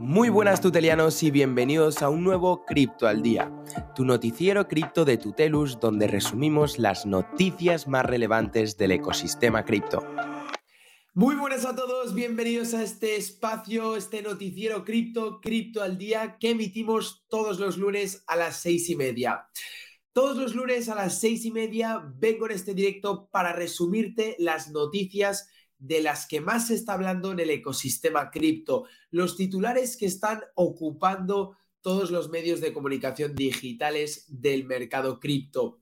Muy buenas tutelianos y bienvenidos a un nuevo Cripto al Día, tu noticiero cripto de Tutelus donde resumimos las noticias más relevantes del ecosistema cripto. Muy buenas a todos, bienvenidos a este espacio, este noticiero cripto, Cripto al Día, que emitimos todos los lunes a las seis y media. Todos los lunes a las seis y media vengo en este directo para resumirte las noticias de las que más se está hablando en el ecosistema cripto, los titulares que están ocupando todos los medios de comunicación digitales del mercado cripto.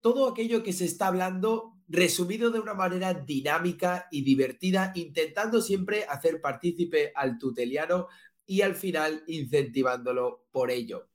Todo aquello que se está hablando resumido de una manera dinámica y divertida, intentando siempre hacer partícipe al tuteliano y al final incentivándolo por ello.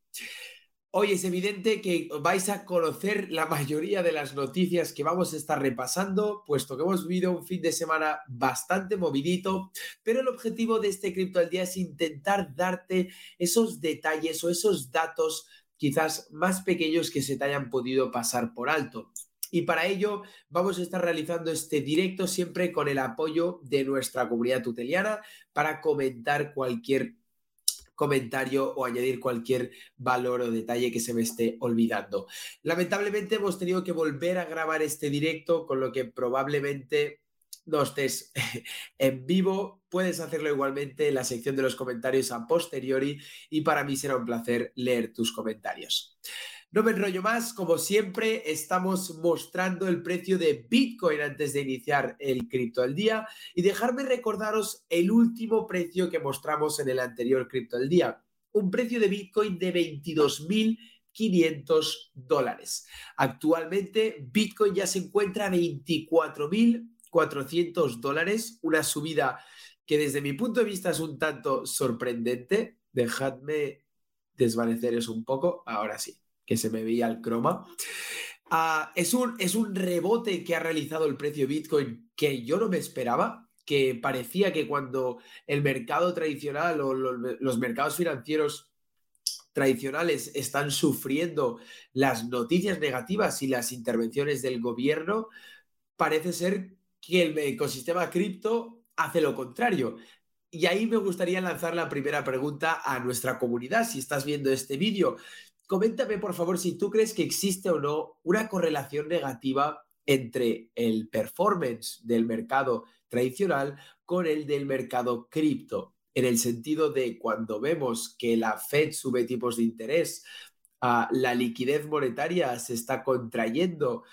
Hoy es evidente que vais a conocer la mayoría de las noticias que vamos a estar repasando, puesto que hemos vivido un fin de semana bastante movidito, pero el objetivo de este Cripto al Día es intentar darte esos detalles o esos datos quizás más pequeños que se te hayan podido pasar por alto. Y para ello vamos a estar realizando este directo siempre con el apoyo de nuestra comunidad tuteliana para comentar cualquier comentario o añadir cualquier valor o detalle que se me esté olvidando. Lamentablemente hemos tenido que volver a grabar este directo, con lo que probablemente no estés en vivo, puedes hacerlo igualmente en la sección de los comentarios a posteriori y para mí será un placer leer tus comentarios. No me enrollo más, como siempre, estamos mostrando el precio de Bitcoin antes de iniciar el cripto al día y dejarme recordaros el último precio que mostramos en el anterior cripto al día, un precio de Bitcoin de 22.500 dólares. Actualmente Bitcoin ya se encuentra a 24.400 dólares, una subida que desde mi punto de vista es un tanto sorprendente. Dejadme desvanecer eso un poco, ahora sí que se me veía el croma. Ah, es, un, es un rebote que ha realizado el precio Bitcoin que yo no me esperaba, que parecía que cuando el mercado tradicional o los mercados financieros tradicionales están sufriendo las noticias negativas y las intervenciones del gobierno, parece ser que el ecosistema cripto hace lo contrario. Y ahí me gustaría lanzar la primera pregunta a nuestra comunidad. Si estás viendo este vídeo coméntame por favor si tú crees que existe o no una correlación negativa entre el performance del mercado tradicional con el del mercado cripto, en el sentido de cuando vemos que la Fed sube tipos de interés, ah, la liquidez monetaria se está contrayendo,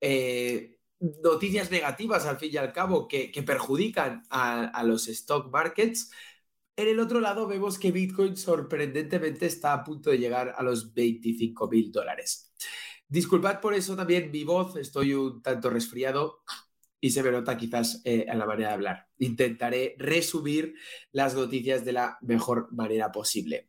eh, noticias negativas al fin y al cabo que, perjudican a, a los stock markets, en el otro lado vemos que Bitcoin sorprendentemente está a punto de llegar a los 25 mil dólares. Disculpad por eso también mi voz, estoy un tanto resfriado y se me nota quizás eh, en la manera de hablar. Intentaré resumir las noticias de la mejor manera posible.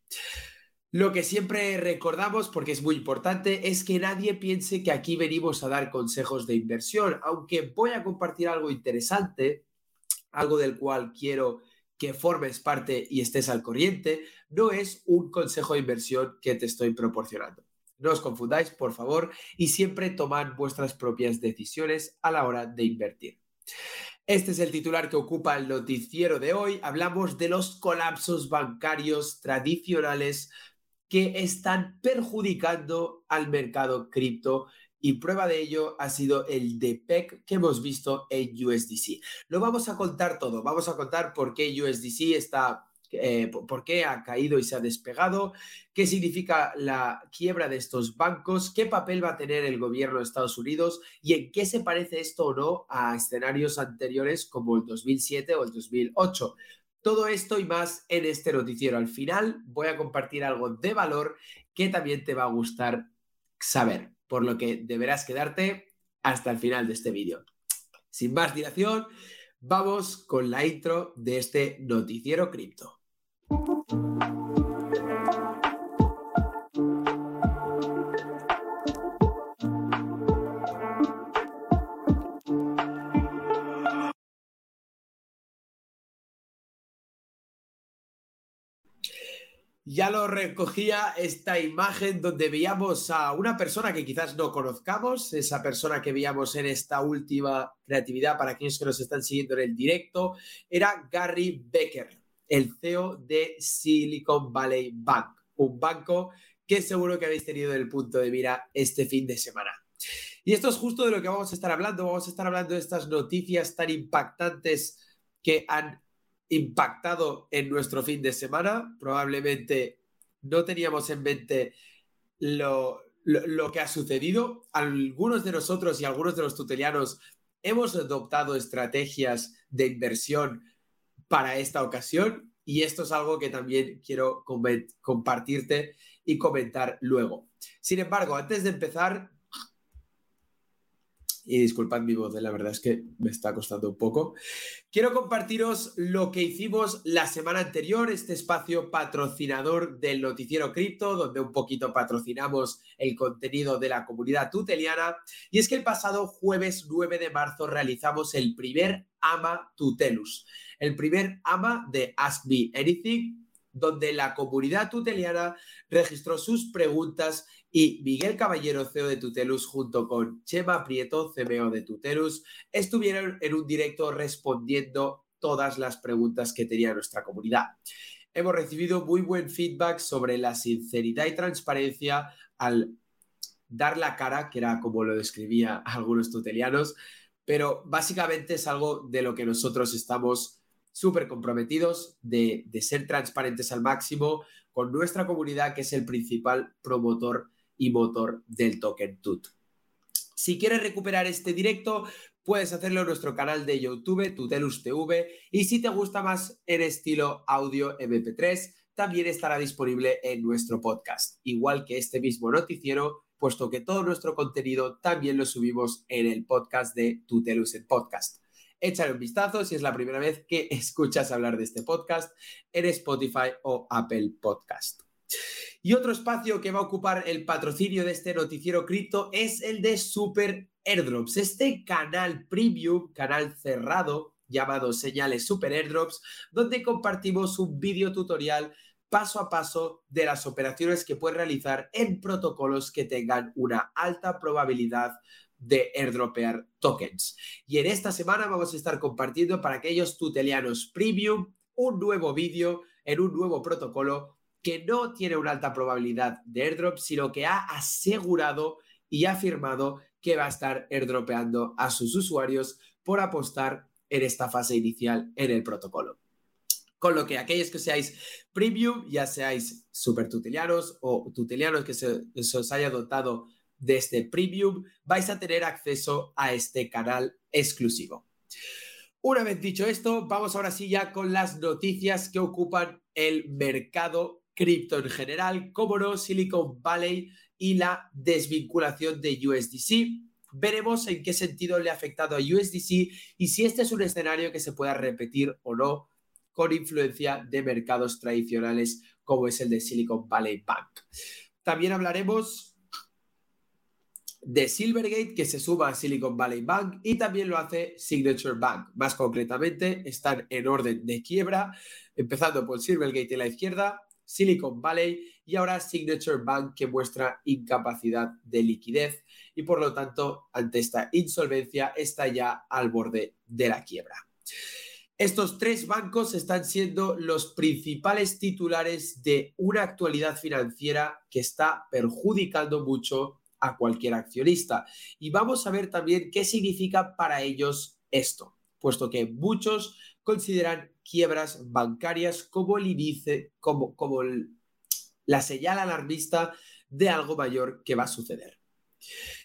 Lo que siempre recordamos, porque es muy importante, es que nadie piense que aquí venimos a dar consejos de inversión, aunque voy a compartir algo interesante, algo del cual quiero que formes parte y estés al corriente, no es un consejo de inversión que te estoy proporcionando. No os confundáis, por favor, y siempre tomad vuestras propias decisiones a la hora de invertir. Este es el titular que ocupa el noticiero de hoy. Hablamos de los colapsos bancarios tradicionales que están perjudicando al mercado cripto y prueba de ello ha sido el DPEC que hemos visto en USDC. Lo vamos a contar todo, vamos a contar por qué USDC está eh, por qué ha caído y se ha despegado, qué significa la quiebra de estos bancos, qué papel va a tener el gobierno de Estados Unidos y en qué se parece esto o no a escenarios anteriores como el 2007 o el 2008. Todo esto y más en este noticiero. Al final voy a compartir algo de valor que también te va a gustar saber por lo que deberás quedarte hasta el final de este vídeo. Sin más dilación, vamos con la intro de este noticiero cripto. Ya lo recogía esta imagen donde veíamos a una persona que quizás no conozcamos, esa persona que veíamos en esta última creatividad para aquellos que nos están siguiendo en el directo, era Gary Becker. el CEO de Silicon Valley Bank, un banco que seguro que habéis tenido en el punto de mira este fin de semana. Y esto es justo de lo que vamos a estar hablando. Vamos a estar hablando de estas noticias tan impactantes que han impactado en nuestro fin de semana. Probablemente no teníamos en mente lo, lo, que ha sucedido. Algunos de nosotros y algunos de los tutelianos hemos adoptado estrategias de inversión para esta ocasión y esto es algo que también quiero compartirte y comentar luego. Sin embargo, antes de empezar, y disculpad mi voz, ¿eh? la verdad es que me está costando un poco. Quiero compartiros lo que hicimos la semana anterior, este espacio patrocinador del noticiero cripto, donde un poquito patrocinamos el contenido de la comunidad tuteliana. Y es que el pasado jueves 9 de marzo realizamos el primer AMA Tutelus, el primer AMA de Ask Me Anything, donde la comunidad tuteliana registró sus preguntas y Miguel Caballero, CEO de Tutelus, junto con Chema Prieto, CMO de Tutelus, estuvieron en un directo respondiendo todas las preguntas que tenía nuestra comunidad. Hemos recibido muy buen feedback sobre la sinceridad y transparencia al dar la cara, que era como lo describía algunos tutelianos, pero básicamente es algo de lo que nosotros estamos súper comprometidos de, de, ser transparentes al máximo con nuestra comunidad, que es el principal promotor y motor del token TUT. Si quieres recuperar este directo, puedes hacerlo en nuestro canal de YouTube, Tutelus TV, y si te gusta más en estilo audio MP3, también estará disponible en nuestro podcast, igual que este mismo noticiero, puesto que todo nuestro contenido también lo subimos en el podcast de Tutelus en Podcast. Échale un vistazo si es la primera vez que escuchas hablar de este podcast en Spotify o Apple Podcast. Y otro espacio que va a ocupar el patrocinio de este noticiero cripto es el de Super Airdrops, este canal premium, canal cerrado llamado Señales Super Airdrops, donde compartimos un vídeo tutorial paso a paso de las operaciones que puedes realizar en protocolos que tengan una alta probabilidad de airdropear tokens. Y en esta semana vamos a estar compartiendo para aquellos tutelianos premium un nuevo vídeo en un nuevo protocolo que no tiene una alta probabilidad de airdrop, sino que ha asegurado y ha afirmado que va a estar airdropeando a sus usuarios por apostar en esta fase inicial en el protocolo. Con lo que aquellos que seáis premium, ya seáis super tutelianos o tutelianos que se, se os haya dotado de este premium, vais a tener acceso a este canal exclusivo. Una vez dicho esto, vamos ahora sí ya con las noticias que ocupan el mercado cripto en general, como no, Silicon Valley y la desvinculación de USDC. Veremos en qué sentido le ha afectado a USDC y si este es un escenario que se pueda repetir o no con influencia de mercados tradicionales como es el de Silicon Valley Bank. También hablaremos de Silvergate que se suma a Silicon Valley Bank y también lo hace Signature Bank. Más concretamente, están en orden de quiebra, empezando por Silvergate en la izquierda, Silicon Valley y ahora Signature Bank que muestra incapacidad de liquidez y por lo tanto ante esta insolvencia está ya al borde de la quiebra. Estos tres bancos están siendo los principales titulares de una actualidad financiera que está perjudicando mucho a cualquier accionista. Y vamos a ver también qué significa para ellos esto, puesto que muchos consideran quiebras bancarias como el índice, como, como la señal alarmista de algo mayor que va a suceder.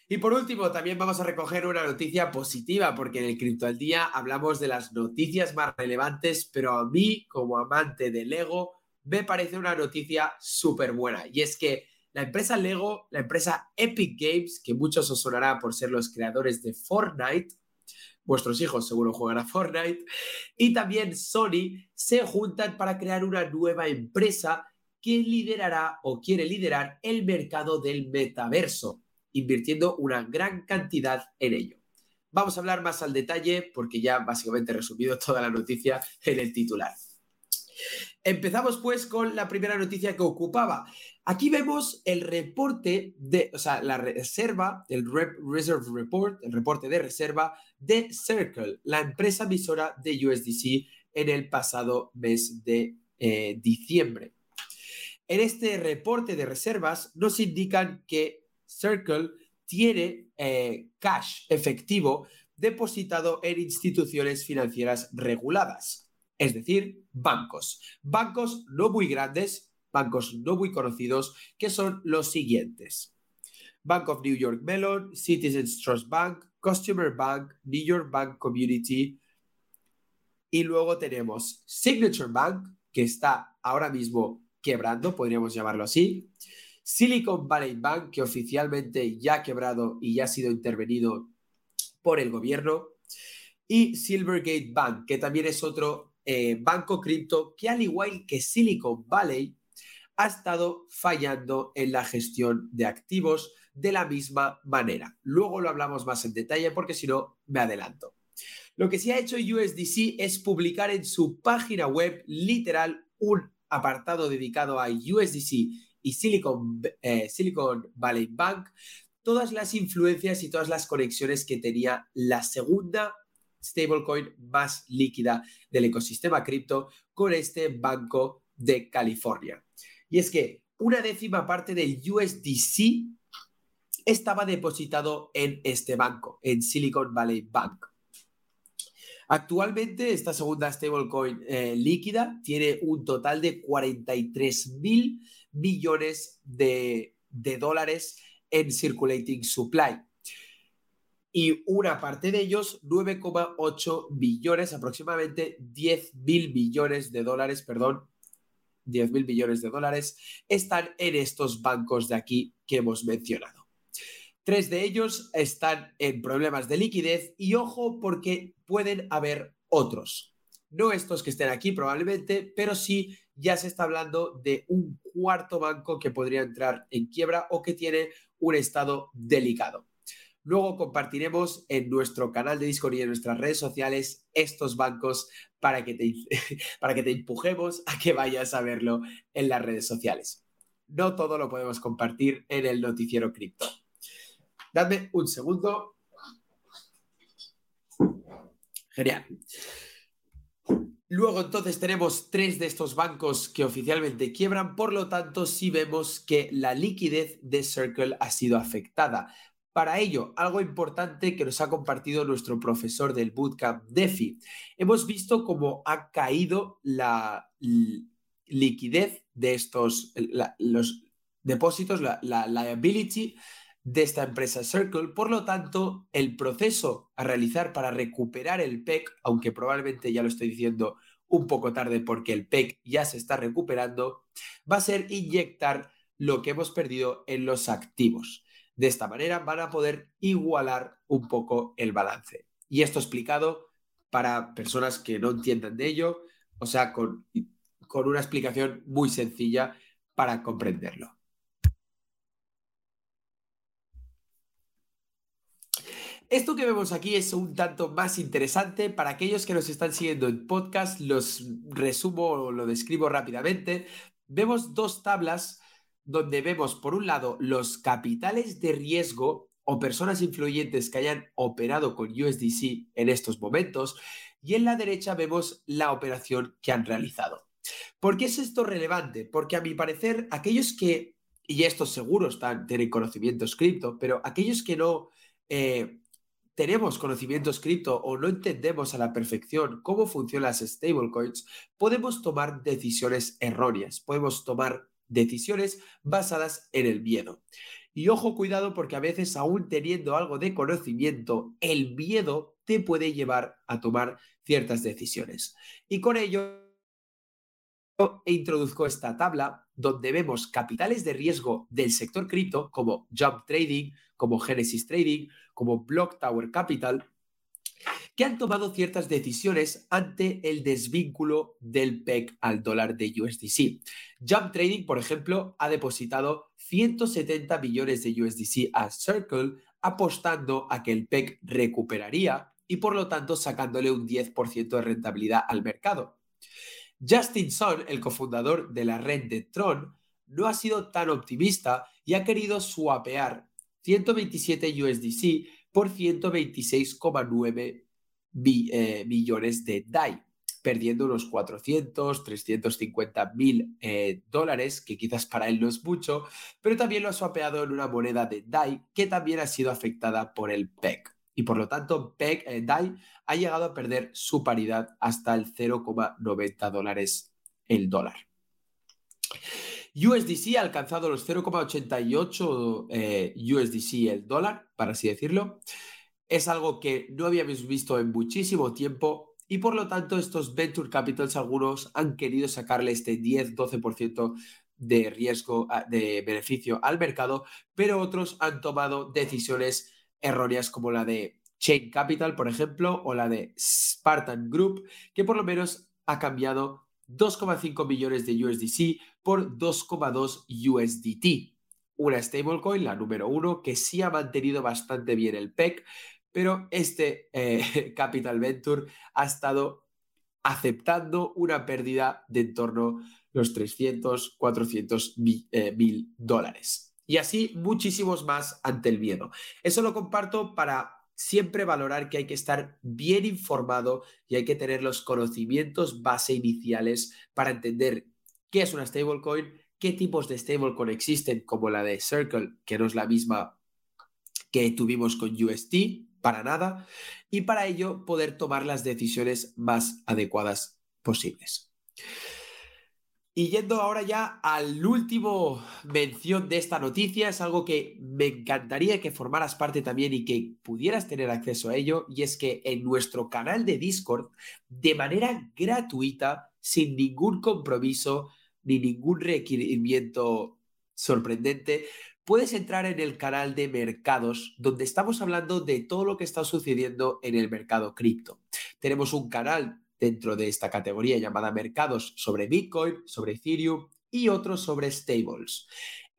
Y por último, también vamos a recoger una noticia positiva, porque en el Cripto al Día hablamos de las noticias más relevantes, pero a mí, como amante de Lego, me parece una noticia súper buena. Y es que la empresa Lego, la empresa Epic Games, que muchos os sonará por ser los creadores de Fortnite, vuestros hijos seguro juegan a Fortnite, y también Sony se juntan para crear una nueva empresa que liderará o quiere liderar el mercado del metaverso, invirtiendo una gran cantidad en ello. Vamos a hablar más al detalle porque ya básicamente he resumido toda la noticia en el titular. Empezamos pues con la primera noticia que ocupaba. Aquí vemos el reporte de, o sea, la reserva, el Reserve Report, el reporte de reserva de Circle, la empresa emisora de USDC en el pasado mes de eh, diciembre. En este reporte de reservas nos indican que Circle tiene eh, cash efectivo depositado en instituciones financieras reguladas, es decir, bancos. Bancos no muy grandes, bancos no muy conocidos, que son los siguientes. Bank of New York Mellon, Citizens Trust Bank, Customer Bank, New York Bank Community. Y luego tenemos Signature Bank, que está ahora mismo quebrando, podríamos llamarlo así. Silicon Valley Bank, que oficialmente ya ha quebrado y ya ha sido intervenido por el gobierno. Y Silvergate Bank, que también es otro eh, banco cripto que al igual que Silicon Valley ha estado fallando en la gestión de activos de la misma manera. Luego lo hablamos más en detalle porque si no me adelanto. Lo que sí ha hecho USDC es publicar en su página web literal un apartado dedicado a USDC y Silicon, eh, Silicon Valley Bank, todas las influencias y todas las conexiones que tenía la segunda stablecoin más líquida del ecosistema cripto con este banco de California. Y es que una décima parte del USDC estaba depositado en este banco, en Silicon Valley Bank. Actualmente esta segunda stablecoin eh, líquida tiene un total de 43 mil millones de, de dólares en circulating supply. Y una parte de ellos, 9,8 billones, aproximadamente 10 mil billones de dólares, perdón, 10 mil billones de dólares, están en estos bancos de aquí que hemos mencionado. Tres de ellos están en problemas de liquidez y ojo porque pueden haber otros. No estos que estén aquí probablemente, pero sí ya se está hablando de un cuarto banco que podría entrar en quiebra o que tiene un estado delicado. Luego compartiremos en nuestro canal de Discord y en nuestras redes sociales estos bancos para que te, para que te empujemos a que vayas a verlo en las redes sociales. No todo lo podemos compartir en el noticiero cripto. Dadme un segundo. Genial. Luego entonces tenemos tres de estos bancos que oficialmente quiebran, por lo tanto sí vemos que la liquidez de Circle ha sido afectada. Para ello, algo importante que nos ha compartido nuestro profesor del bootcamp DeFi. Hemos visto cómo ha caído la liquidez de estos, los depósitos, la, la liability de esta empresa Circle. Por lo tanto, el proceso a realizar para recuperar el PEC, aunque probablemente ya lo estoy diciendo un poco tarde porque el PEC ya se está recuperando, va a ser inyectar lo que hemos perdido en los activos. De esta manera van a poder igualar un poco el balance. Y esto explicado para personas que no entiendan de ello, o sea, con, con una explicación muy sencilla para comprenderlo. Esto que vemos aquí es un tanto más interesante. Para aquellos que nos están siguiendo en podcast, los resumo o lo describo rápidamente. Vemos dos tablas donde vemos, por un lado, los capitales de riesgo o personas influyentes que hayan operado con USDC en estos momentos. Y en la derecha vemos la operación que han realizado. ¿Por qué es esto relevante? Porque a mi parecer, aquellos que, y estos seguros están, tienen conocimientos cripto, pero aquellos que no eh, tenemos conocimientos cripto o no entendemos a la perfección cómo funcionan las stablecoins, podemos tomar decisiones erróneas, podemos tomar decisiones basadas en el miedo. Y ojo, cuidado, porque a veces, aún teniendo algo de conocimiento, el miedo te puede llevar a tomar ciertas decisiones. Y con ello introduzco esta tabla donde vemos capitales de riesgo del sector cripto como Jump Trading, como Genesis Trading, como Block Tower Capital, que han tomado ciertas decisiones ante el desvínculo del PEC al dólar de USDC. Jump Trading, por ejemplo, ha depositado 170 millones de USDC a Circle apostando a que el PEC recuperaría y por lo tanto sacándole un 10% de rentabilidad al mercado. Justin Sun, el cofundador de la red de Tron, no ha sido tan optimista y ha querido swapear 127 USDC por 126,9 eh, millones de DAI. perdiendo unos 400, 350 mil eh, dólares, que quizás para él no es mucho, pero también lo ha swapeado en una moneda de DAI que también ha sido afectada por el PEC. Y por lo tanto, PEC, eh, DAI ha llegado a perder su paridad hasta el 0,90 dólares el dólar. USDC ha alcanzado los 0,88 eh, USDC el dólar, para así decirlo. Es algo que no habíamos visto en muchísimo tiempo y por lo tanto estos venture capitals algunos han querido sacarle este 10-12% de riesgo de beneficio al mercado, pero otros han tomado decisiones erróneas como la de Chain Capital, por ejemplo, o la de Spartan Group, que por lo menos ha cambiado 2,5 millones de USDC por 2,2 USDT. Una stablecoin, la número uno, que sí ha mantenido bastante bien el PEC, pero este eh, Capital Venture ha estado aceptando una pérdida de en torno a los 300, 400 eh, mil dólares. Y así muchísimos más ante el miedo. Eso lo comparto para siempre valorar que hay que estar bien informado y hay que tener los conocimientos base iniciales para entender qué es una stablecoin, qué tipos de stablecoin existen, como la de Circle, que no es la misma que tuvimos con UST, para nada, y para ello poder tomar las decisiones más adecuadas posibles. Y yendo ahora ya al último mención de esta noticia, es algo que me encantaría que formaras parte también y que pudieras tener acceso a ello, y es que en nuestro canal de Discord, de manera gratuita, sin ningún compromiso ni ningún requerimiento sorprendente, puedes entrar en el canal de mercados, donde estamos hablando de todo lo que está sucediendo en el mercado cripto. Tenemos un canal dentro de esta categoría llamada mercados sobre Bitcoin, sobre Ethereum y otros sobre stables.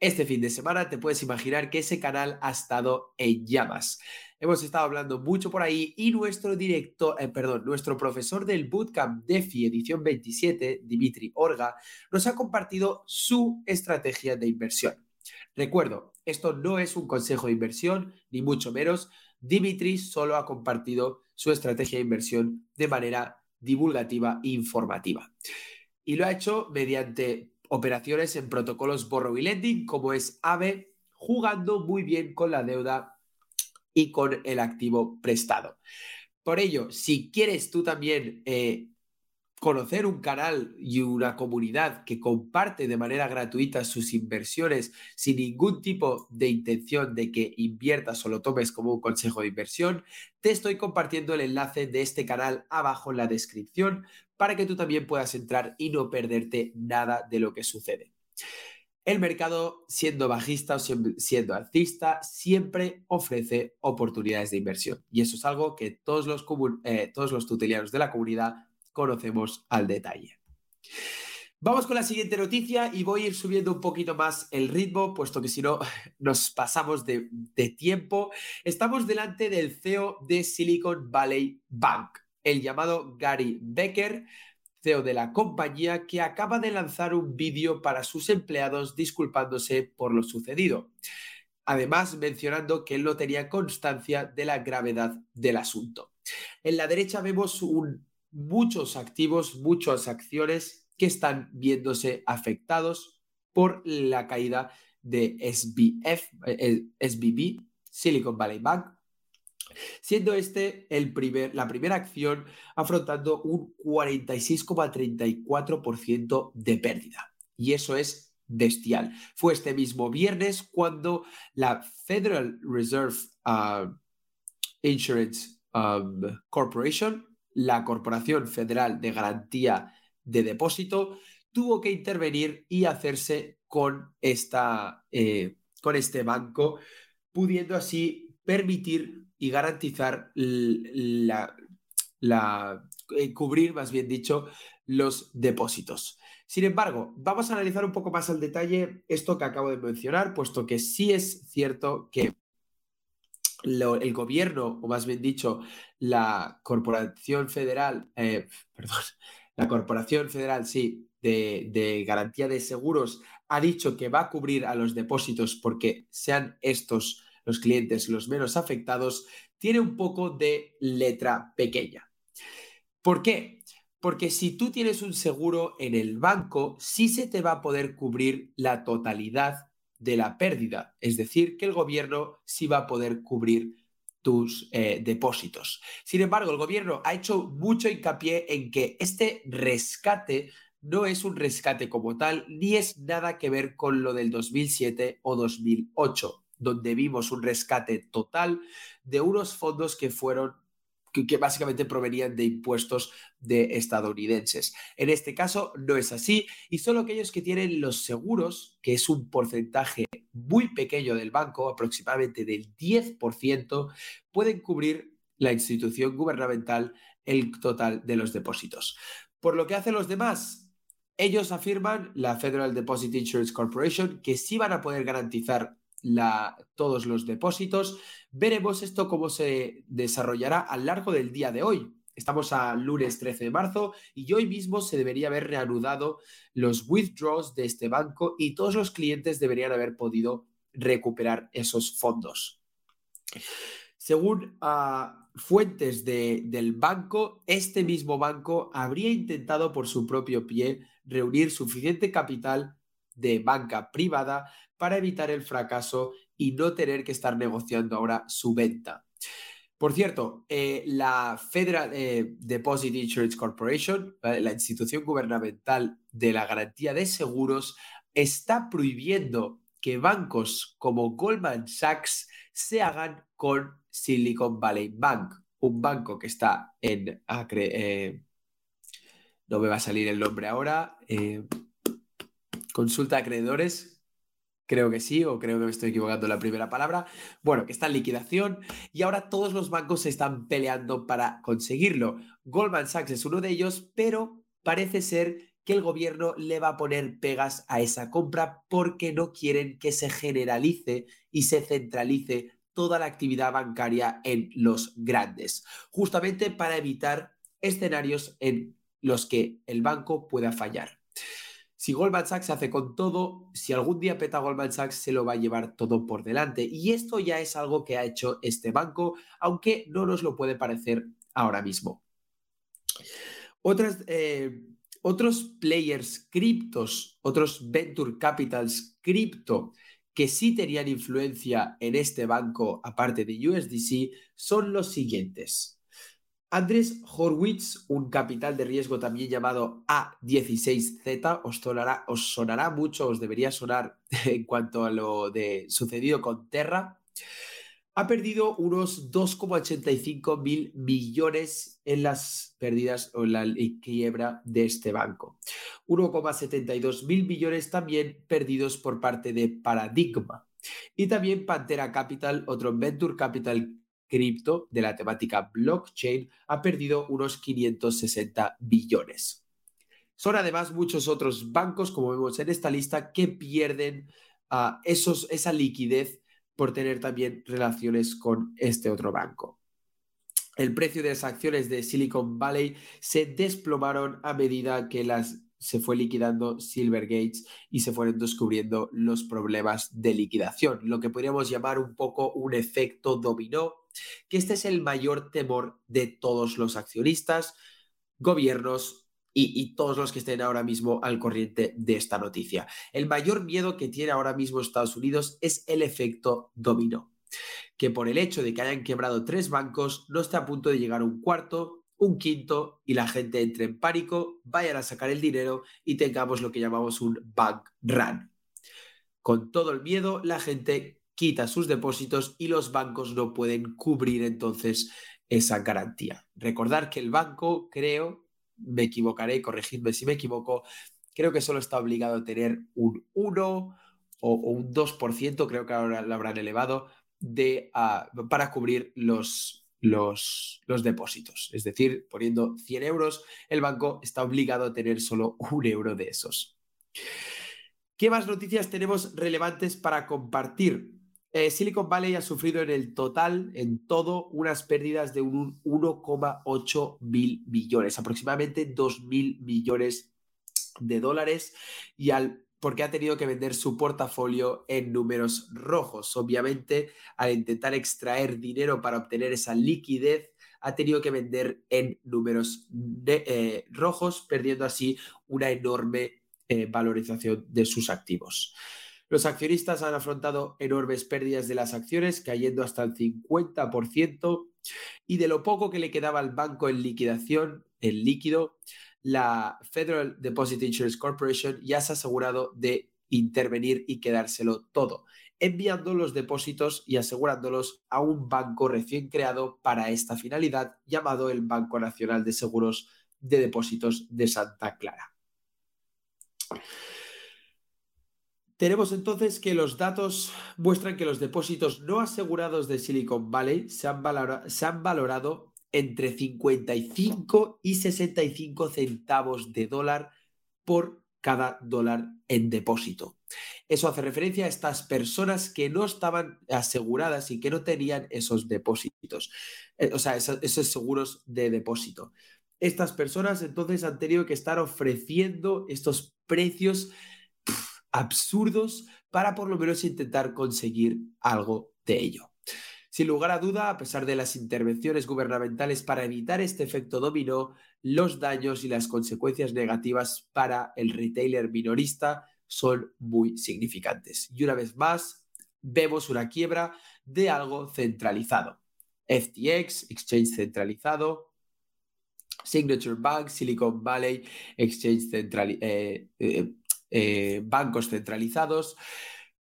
Este fin de semana te puedes imaginar que ese canal ha estado en llamas. Hemos estado hablando mucho por ahí y nuestro director, eh, perdón, nuestro profesor del Bootcamp DeFi edición 27, Dimitri Orga, nos ha compartido su estrategia de inversión. Recuerdo, esto no es un consejo de inversión, ni mucho menos. Dimitri solo ha compartido su estrategia de inversión de manera divulgativa e informativa. Y lo ha hecho mediante operaciones en protocolos borrow y lending, como es AVE, jugando muy bien con la deuda y con el activo prestado. Por ello, si quieres tú también eh, conocer un canal y una comunidad que comparte de manera gratuita sus inversiones sin ningún tipo de intención de que inviertas o lo tomes como un consejo de inversión, te estoy compartiendo el enlace de este canal abajo en la descripción para que tú también puedas entrar y no perderte nada de lo que sucede. El mercado, siendo bajista o siendo alcista, siempre ofrece oportunidades de inversión. Y eso es algo que todos los, eh, todos los tutelianos de la comunidad conocemos al detalle. Vamos con la siguiente noticia y voy a ir subiendo un poquito más el ritmo, puesto que si no nos pasamos de, tiempo. Estamos delante del CEO de Silicon Valley Bank, el llamado Gary Becker, CEO de la compañía, que acaba de lanzar un vídeo para sus empleados disculpándose por lo sucedido. Además, mencionando que él no tenía constancia de la gravedad del asunto. En la derecha vemos un muchos activos, muchas acciones que están viéndose afectados por la caída de SBF, eh, SBB, Silicon Valley Bank, siendo este el primer, la primera acción afrontando un 46,34% de pérdida. Y eso es bestial. Fue este mismo viernes cuando la Federal Reserve uh, Insurance um, Corporation la Corporación Federal de Garantía de Depósito tuvo que intervenir y hacerse con, esta, eh, con este banco, pudiendo así permitir y garantizar la, eh, cubrir, más bien dicho, los depósitos. Sin embargo, vamos a analizar un poco más al detalle esto que acabo de mencionar, puesto que sí es cierto que el gobierno, o más bien dicho, la Corporación Federal, eh, perdón, la Corporación Federal, sí, de, de, Garantía de Seguros, ha dicho que va a cubrir a los depósitos porque sean estos los clientes los menos afectados, tiene un poco de letra pequeña. ¿Por qué? Porque si tú tienes un seguro en el banco, sí se te va a poder cubrir la totalidad de la pérdida. Es decir, que el gobierno sí va a poder cubrir tus eh, depósitos. Sin embargo, el gobierno ha hecho mucho hincapié en que este rescate no es un rescate como tal, ni es nada que ver con lo del 2007 o 2008, donde vimos un rescate total de unos fondos que fueron que, básicamente provenían de impuestos de estadounidenses. En este caso no es así y solo aquellos que tienen los seguros, que es un porcentaje muy pequeño del banco, aproximadamente del 10%, pueden cubrir la institución gubernamental el total de los depósitos. Por lo que hacen los demás, ellos afirman, la Federal Deposit Insurance Corporation, que sí van a poder garantizar la, todos los depósitos. Veremos esto cómo se desarrollará a lo largo del día de hoy. Estamos a lunes 13 de marzo y hoy mismo se debería haber reanudado los withdraws de este banco y todos los clientes deberían haber podido recuperar esos fondos. Según uh, fuentes de, del banco, este mismo banco habría intentado por su propio pie reunir suficiente capital de banca privada para evitar el fracaso y no tener que estar negociando ahora su venta. Por cierto, eh, la Federal eh, Deposit Insurance Corporation, la institución gubernamental de la garantía de seguros, está prohibiendo que bancos como Goldman Sachs se hagan con Silicon Valley Bank, un banco que está en Acre. Eh, no me va a salir el nombre ahora. consulta acreedores, Creo que sí, o creo que me estoy equivocando la primera palabra. Bueno, que está en liquidación y ahora todos los bancos se están peleando para conseguirlo. Goldman Sachs es uno de ellos, pero parece ser que el gobierno le va a poner pegas a esa compra porque no quieren que se generalice y se centralice toda la actividad bancaria en los grandes, justamente para evitar escenarios en los que el banco pueda fallar. Si Goldman Sachs hace con todo, si algún día peta Goldman Sachs, se lo va a llevar todo por delante. Y esto ya es algo que ha hecho este banco, aunque no nos lo puede parecer ahora mismo. Eh, otros players criptos, otros venture capitals cripto que sí tenían influencia en este banco, aparte de USDC, son los siguientes. Andrés Horwitz, un capital de riesgo también llamado A16Z, os sonará, mucho, os debería sonar en cuanto a lo de sucedido con Terra, ha perdido unos 2,85 mil millones en las pérdidas o en la quiebra de este banco. 1,72 mil millones también perdidos por parte de Paradigma. Y también Pantera Capital, otro Venture Capital cripto de la temática blockchain ha perdido unos 560 billones. Son además muchos otros bancos, como vemos en esta lista, que pierden esos, esa liquidez por tener también relaciones con este otro banco. El precio de las acciones de Silicon Valley se desplomaron a medida que se fue liquidando Silvergates y se fueron descubriendo los problemas de liquidación, lo que podríamos llamar un poco un efecto dominó, que este es el mayor temor de todos los accionistas, gobiernos y, todos los que estén ahora mismo al corriente de esta noticia. El mayor miedo que tiene ahora mismo Estados Unidos es el efecto dominó, que por el hecho de que hayan quebrado tres bancos no está a punto de llegar un cuarto un quinto y la gente entre en pánico, vayan a sacar el dinero y tengamos lo que llamamos un bank run. Con todo el miedo, la gente quita sus depósitos y los bancos no pueden cubrir entonces esa garantía. Recordar que el banco, creo, me equivocaré, corregidme si me equivoco, creo que solo está obligado a tener un 1 o, un 2%, creo que ahora lo habrán elevado, de, ah, para cubrir los, los, los depósitos. Es decir, poniendo 100 euros, el banco está obligado a tener solo un euro de esos. ¿Qué más noticias tenemos relevantes para compartir? Eh, Silicon Valley ha sufrido en el total, en todo, unas pérdidas de un 1,8 mil millones, aproximadamente 2 mil millones de dólares. Y al porque ha tenido que vender su portafolio en números rojos. Obviamente, al intentar extraer dinero para obtener esa liquidez, ha tenido que vender en números eh, rojos, perdiendo así una enorme eh, valorización de sus activos. Los accionistas han afrontado enormes pérdidas de las acciones, cayendo hasta el 50%, y de lo poco que le quedaba al banco en liquidación, en líquido, la Federal Deposit Insurance Corporation ya se ha asegurado de intervenir y quedárselo todo, enviando los depósitos y asegurándolos a un banco recién creado para esta finalidad, llamado el Banco Nacional de Seguros de Depósitos de Santa Clara. Tenemos entonces que los datos muestran que los depósitos no asegurados de Silicon Valley se han, valorado, entre 55 y 65 centavos de dólar por cada dólar en depósito. Eso hace referencia a estas personas que no estaban aseguradas y que no tenían esos depósitos, eh, o sea, esos, seguros de depósito. Estas personas entonces han tenido que estar ofreciendo estos precios absurdos para por lo menos intentar conseguir algo de ello. Sin lugar a duda, a pesar de las intervenciones gubernamentales para evitar este efecto dominó, los daños y las consecuencias negativas para el retailer minorista son muy significantes. Y una vez más, vemos una quiebra de algo centralizado. FTX, exchange centralizado, Signature Bank, Silicon Valley, exchange central, eh, eh, eh, bancos centralizados.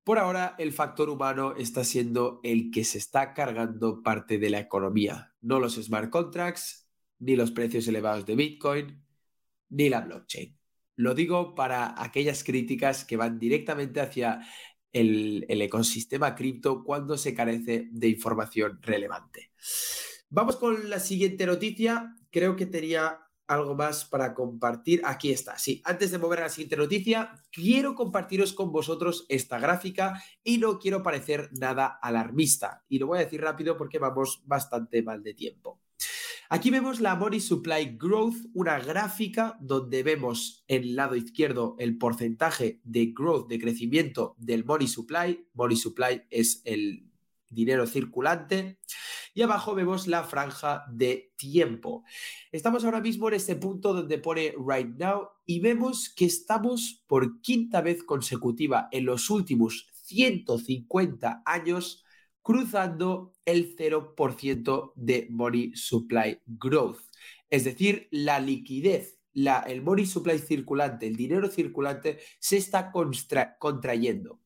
Por ahora, el factor humano está siendo el que se está cargando parte de la economía, no los smart contracts, ni los precios elevados de Bitcoin, ni la blockchain. Lo digo para aquellas críticas que van directamente hacia el, el ecosistema cripto cuando se carece de información relevante. Vamos con la siguiente noticia. Creo que tenía algo más para compartir. Aquí está. Sí, antes de mover a la siguiente noticia, quiero compartiros con vosotros esta gráfica y no quiero parecer nada alarmista. Y lo voy a decir rápido porque vamos bastante mal de tiempo. Aquí vemos la Money Supply Growth, una gráfica donde vemos en el lado izquierdo el porcentaje de growth, de crecimiento del Money Supply. Money Supply es el dinero circulante. Y abajo vemos la franja de tiempo. Estamos ahora mismo en este punto donde pone right now y vemos que estamos por quinta vez consecutiva en los últimos 150 años cruzando el 0% de money supply growth. Es decir, la liquidez, la, el money supply circulante, el dinero circulante se está contrayendo.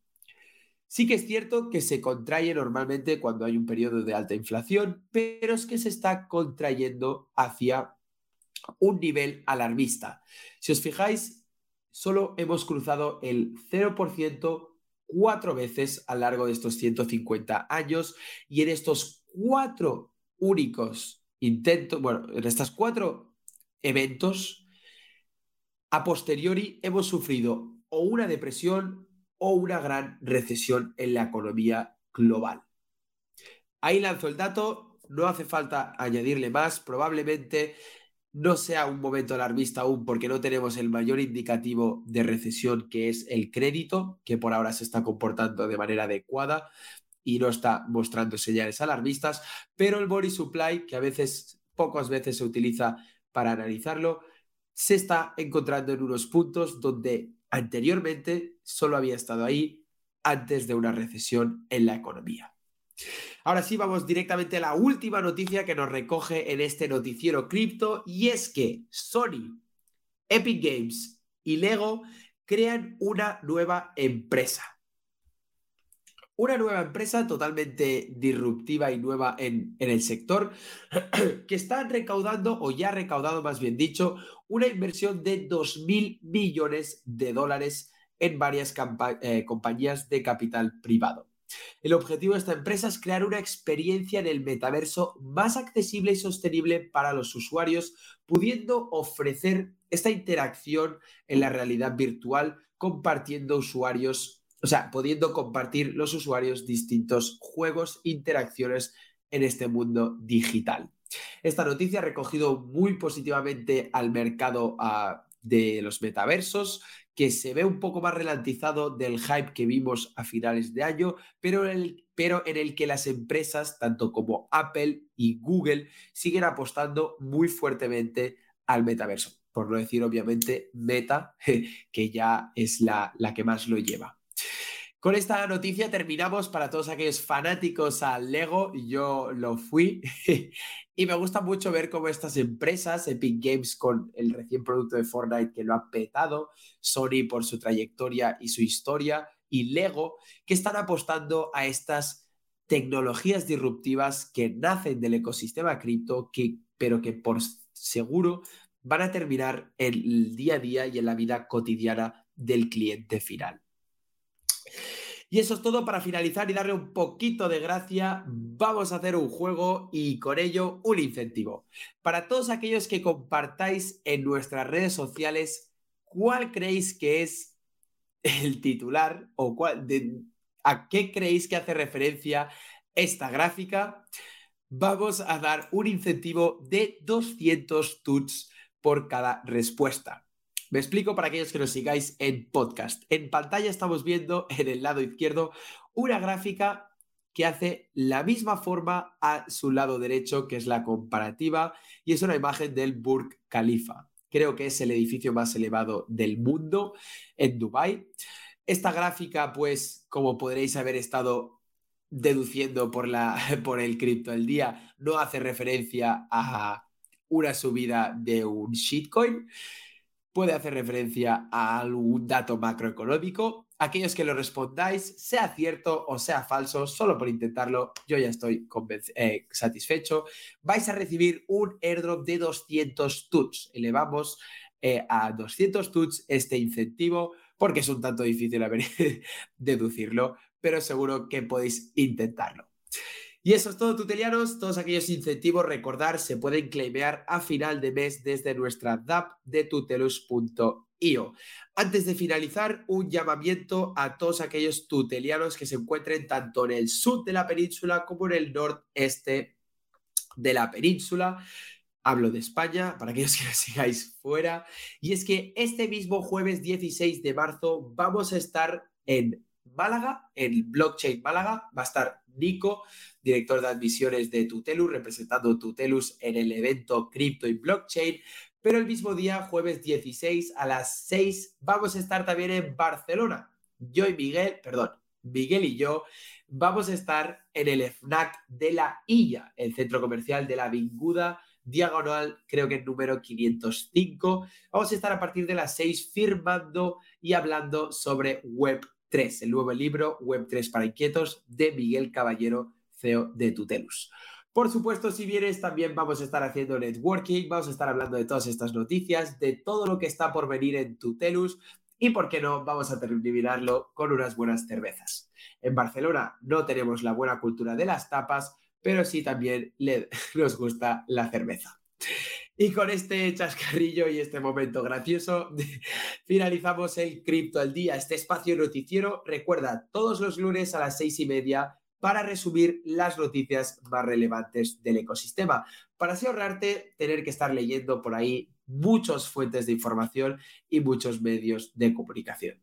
Sí que es cierto que se contrae normalmente cuando hay un periodo de alta inflación, pero es que se está contrayendo hacia un nivel alarmista. Si os fijáis, solo hemos cruzado el 0% cuatro veces a lo largo de estos 150 años y en estos cuatro únicos intentos, bueno, en estos cuatro eventos, a posteriori hemos sufrido o una depresión o una gran recesión en la economía global. Ahí lanzo el dato, no hace falta añadirle más, probablemente no sea un momento alarmista aún porque no tenemos el mayor indicativo de recesión que es el crédito, que por ahora se está comportando de manera adecuada y no está mostrando señales alarmistas, pero el body supply, que a veces, pocas veces se utiliza para analizarlo, se está encontrando en unos puntos donde anteriormente solo había estado ahí antes de una recesión en la economía. Ahora sí, vamos directamente a la última noticia que nos recoge en este noticiero cripto y es que Sony, Epic Games y Lego crean una nueva empresa. Una nueva empresa totalmente disruptiva y nueva en, el sector que está recaudando, o ya ha recaudado más bien dicho, una inversión de 2.000 millones de dólares en varias eh, compañías de capital privado. El objetivo de esta empresa es crear una experiencia en el metaverso más accesible y sostenible para los usuarios, pudiendo ofrecer esta interacción en la realidad virtual compartiendo usuarios o sea, pudiendo compartir los usuarios distintos juegos, interacciones en este mundo digital. Esta noticia ha recogido muy positivamente al mercado ah, de los metaversos, que se ve un poco más ralentizado del hype que vimos a finales de año, pero, el, pero en el que las empresas, tanto como Apple y Google, siguen apostando muy fuertemente al metaverso. Por no decir, obviamente, Meta, que ya es la, la que más lo lleva. Con esta noticia terminamos para todos aquellos fanáticos al Lego. Yo lo fui y me gusta mucho ver cómo estas empresas, Epic Games con el recién producto de Fortnite que lo ha petado, Sony por su trayectoria y su historia y Lego que están apostando a estas tecnologías disruptivas que nacen del ecosistema cripto, pero que por seguro van a terminar en el día a día y en la vida cotidiana del cliente final. Y eso es todo para finalizar y darle un poquito de gracia. Vamos a hacer un juego y con ello un incentivo. Para todos aquellos que compartáis en nuestras redes sociales, ¿cuál creéis que es el titular o cuál, a qué creéis que hace referencia esta gráfica? Vamos a dar un incentivo de 200 tuts por cada respuesta. Me explico para aquellos que nos sigáis en podcast. En pantalla estamos viendo en el lado izquierdo una gráfica que hace la misma forma a su lado derecho, que es la comparativa, y es una imagen del Burj Khalifa. Creo que es el edificio más elevado del mundo en Dubái. Esta gráfica, pues, como podréis haber estado deduciendo por, la, por el cripto del día, no hace referencia a una subida de un shitcoin, puede hacer referencia a algún dato macroeconómico. Aquellos que lo respondáis, sea cierto o sea falso, solo por intentarlo, yo ya estoy eh, satisfecho. Vais a recibir un airdrop de 200 tuts. Elevamos eh, a 200 tuts este incentivo porque es un tanto difícil deducirlo, pero seguro que podéis intentarlo. Y eso es todo, tutelianos. Todos aquellos incentivos, recordar, se pueden claimear a final de mes desde nuestra DAP de tutelus.io. Antes de finalizar, un llamamiento a todos aquellos tutelianos que se encuentren tanto en el sur de la península como en el noreste de la península. Hablo de España, para aquellos que nos sigáis fuera. Y es que este mismo jueves 16 de marzo vamos a estar en Málaga, en Blockchain Málaga. Va a estar Nico, director de admisiones de Tutelus, representando Tutelus en el evento Crypto y Blockchain. Pero el mismo día, jueves 16 a las 6, vamos a estar también en Barcelona. Yo y Miguel, perdón, Miguel y yo vamos a estar en el FNAC de la Illa, el centro comercial de la Vinguda, diagonal, creo que el número 505. Vamos a estar a partir de las 6 firmando y hablando sobre Web 3, el nuevo libro Web 3 para inquietos de Miguel Caballero, CEO de Tutelus. Por supuesto, si vienes, también vamos a estar haciendo networking, vamos a estar hablando de todas estas noticias, de todo lo que está por venir en Tutelus y, ¿por qué no?, vamos a terminarlo con unas buenas cervezas. En Barcelona no tenemos la buena cultura de las tapas, pero sí también nos gusta la cerveza. Y con este chascarrillo y este momento gracioso, finalizamos el Cripto al Día, este espacio noticiero. Recuerda, todos los lunes a las seis y media para resumir las noticias más relevantes del ecosistema, para así ahorrarte tener que estar leyendo por ahí muchas fuentes de información y muchos medios de comunicación.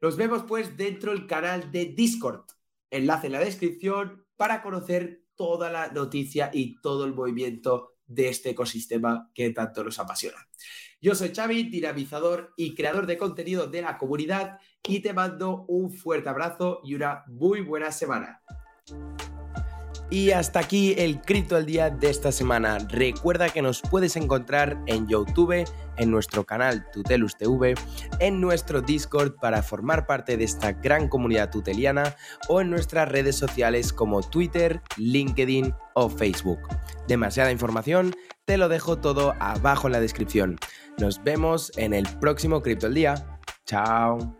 Nos vemos pues dentro del canal de Discord. Enlace en la descripción para conocer toda la noticia y todo el movimiento de este ecosistema que tanto nos apasiona. Yo soy Xavi, dinamizador y creador de contenido de la comunidad y te mando un fuerte abrazo y una muy buena semana. Y hasta aquí el Cripto al Día de esta semana. Recuerda que nos puedes encontrar en YouTube, en nuestro canal Tutelus TV, en nuestro Discord para formar parte de esta gran comunidad tuteliana o en nuestras redes sociales como Twitter, LinkedIn o Facebook. Demasiada información, te lo dejo todo abajo en la descripción. Nos vemos en el próximo Cripto al Día. Chao.